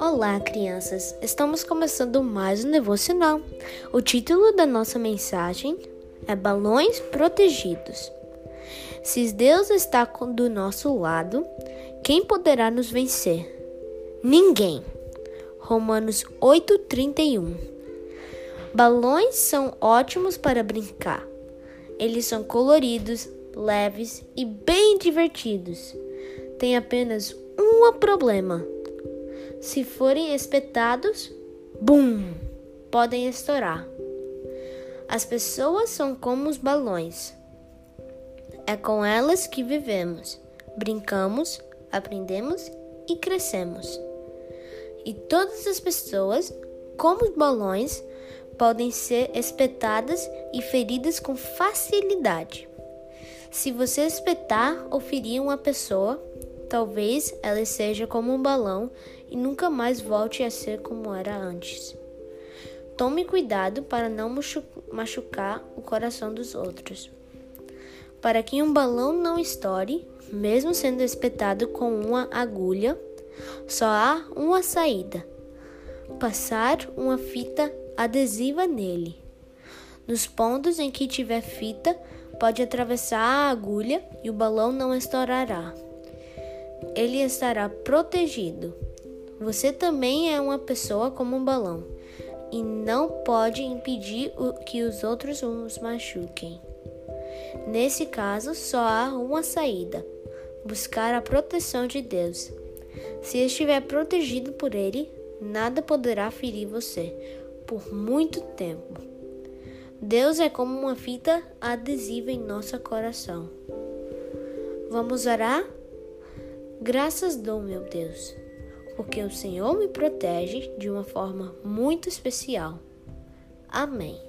Olá, crianças! Estamos começando mais um devocional. O título da nossa mensagem é Balões Protegidos. Se Deus está do nosso lado, quem poderá nos vencer? Ninguém. Romanos 8:31. Balões são ótimos para brincar. Eles são coloridos, leves e bem divertidos. Tem apenas um problema se forem espetados, bum, podem estourar. As pessoas são como os balões. É com elas que vivemos, brincamos, aprendemos e crescemos. E todas as pessoas, como os balões, podem ser espetadas e feridas com facilidade. Se você espetar ou ferir uma pessoa, talvez ela seja como um balão e nunca mais volte a ser como era antes. Tome cuidado para não machucar o coração dos outros. Para que um balão não estoure, mesmo sendo espetado com uma agulha, só há uma saída: passar uma fita adesiva nele. Nos pontos em que tiver fita, pode atravessar a agulha e o balão não estourará. Ele estará protegido. Você também é uma pessoa como um balão e não pode impedir que os outros os machuquem. Nesse caso, só há uma saída: buscar a proteção de Deus. Se estiver protegido por Ele, nada poderá ferir você por muito tempo. Deus é como uma fita adesiva em nosso coração. Vamos orar? Graças dou, meu Deus porque o Senhor me protege de uma forma muito especial. Amém.